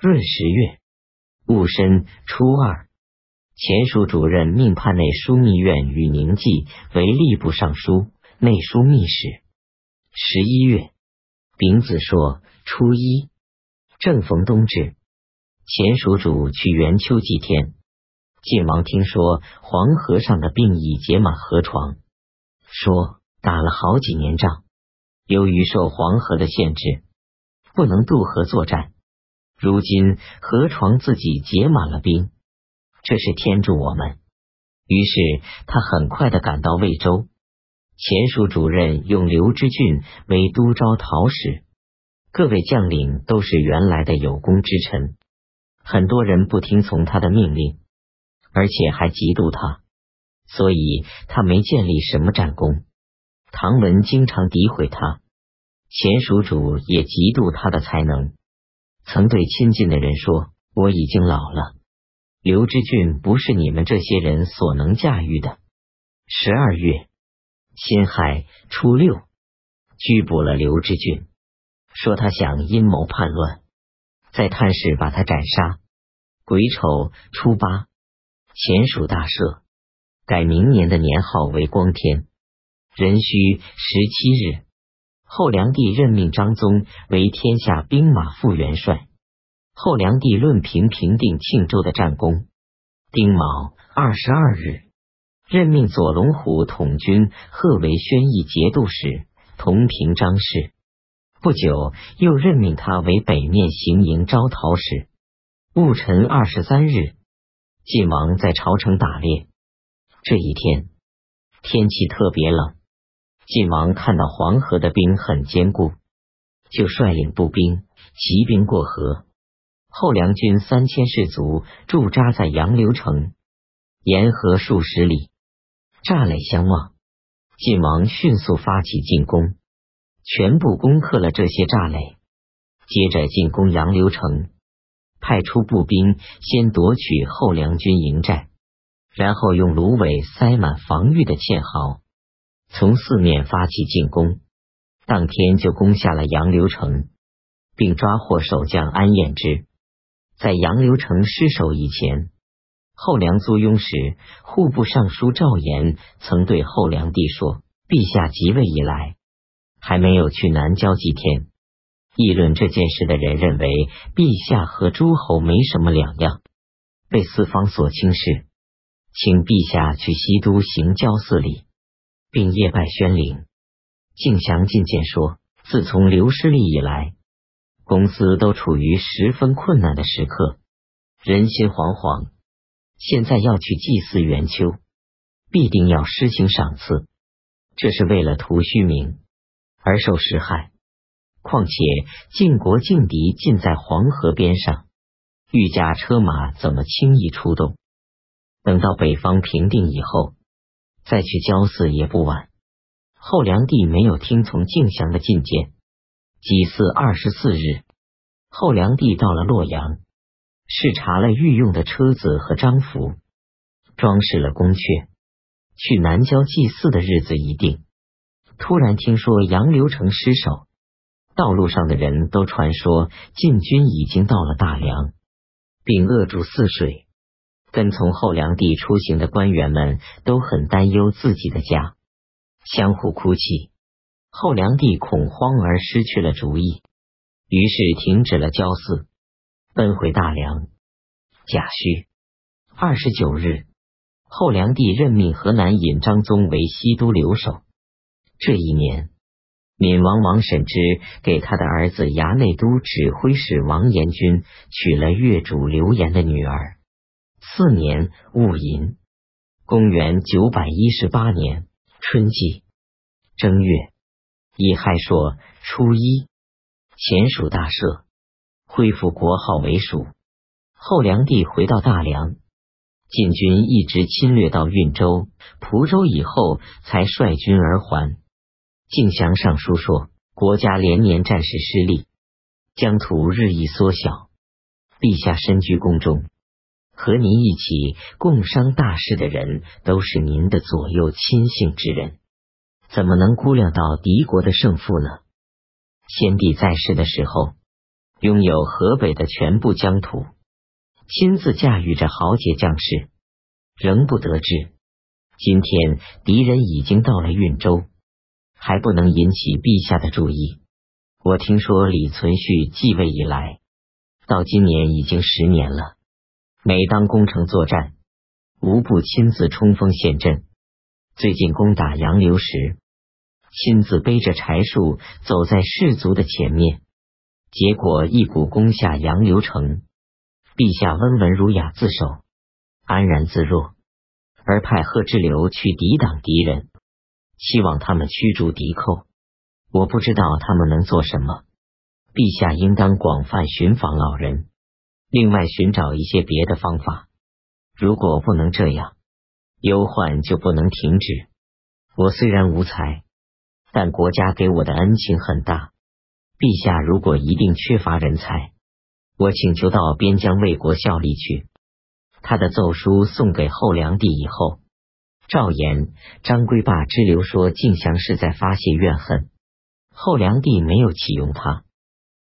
闰十月戊申初二，前署主任命判内枢密院与宁记为吏部尚书、内枢密使。十一月丙子朔初一，正逢冬至，前署主去元丘祭天。晋王听说黄河上的病已结满河床，说打了好几年仗，由于受黄河的限制，不能渡河作战。如今河床自己结满了冰，这是天助我们。于是他很快的赶到魏州，前署主任用刘知俊为都招讨使，各位将领都是原来的有功之臣，很多人不听从他的命令，而且还嫉妒他，所以他没建立什么战功。唐文经常诋毁他，前署主也嫉妒他的才能。曾对亲近的人说：“我已经老了，刘知俊不是你们这些人所能驾驭的。”十二月辛亥初六，拘捕了刘知俊，说他想阴谋叛乱，在探视把他斩杀。癸丑初八，前蜀大赦，改明年的年号为光天。壬戌十七日。后梁帝任命张宗为天下兵马副元帅。后梁帝论平平定庆州的战功。丁卯二十二日，任命左龙虎统军贺为宣义节度使，同平张氏。不久，又任命他为北面行营招讨使。戊辰二十三日，晋王在朝城打猎。这一天，天气特别冷。晋王看到黄河的冰很坚固，就率领步兵骑兵过河。后梁军三千士卒驻扎在杨柳城沿河数十里，栅垒相望。晋王迅速发起进攻，全部攻克了这些栅垒，接着进攻杨柳城，派出步兵先夺取后梁军营寨，然后用芦苇塞满防御的堑壕。从四面发起进攻，当天就攻下了杨柳城，并抓获守将安彦之。在杨柳城失守以前，后梁租庸时户部尚书赵岩曾对后梁帝说：“陛下即位以来，还没有去南郊祭天。”议论这件事的人认为，陛下和诸侯没什么两样，被四方所轻视，请陛下去西都行郊祀礼。并夜拜宣陵。敬祥进谏说：“自从刘师立以来，公司都处于十分困难的时刻，人心惶惶。现在要去祭祀元丘，必定要施行赏赐，这是为了图虚名而受实害。况且晋国劲敌近在黄河边上，御驾车马怎么轻易出动？等到北方平定以后。”再去交祀也不晚。后梁帝没有听从敬祥的进谏。祭祀二十四日，后梁帝到了洛阳，视察了御用的车子和章符，装饰了宫阙。去南郊祭祀的日子已定，突然听说杨柳城失守，道路上的人都传说晋军已经到了大梁，并扼住泗水。跟从后梁帝出行的官员们都很担忧自己的家，相互哭泣。后梁帝恐慌而失去了主意，于是停止了交祀，奔回大梁。甲戌二十九日，后梁帝任命河南尹张宗为西都留守。这一年，闽王王审之给他的儿子衙内都指挥使王延君娶了越主刘延的女儿。四年戊寅，公元九百一十八年春季正月乙亥朔初一，前蜀大赦，恢复国号为蜀。后梁帝回到大梁，晋军一直侵略到运州、蒲州以后，才率军而还。敬祥上书说，国家连年战事失利，疆土日益缩小，陛下身居宫中。和您一起共商大事的人，都是您的左右亲信之人，怎么能估量到敌国的胜负呢？先帝在世的时候，拥有河北的全部疆土，亲自驾驭着豪杰将士，仍不得志。今天敌人已经到了运州，还不能引起陛下的注意。我听说李存勖继位以来，到今年已经十年了。每当攻城作战，无不亲自冲锋陷阵。最近攻打杨流时，亲自背着柴树走在士卒的前面，结果一鼓攻下杨流城。陛下温文儒雅自守，安然自若，而派贺知流去抵挡敌人，希望他们驱逐敌寇。我不知道他们能做什么。陛下应当广泛寻访老人，另外寻找一些别的方法。如果不能这样，忧患就不能停止。我虽然无才，但国家给我的恩情很大。陛下如果一定缺乏人才，我请求到边疆为国效力去。他的奏书送给后梁帝以后，赵岩、张归霸之流说晋祥是在发泄怨恨，后梁帝没有启用他。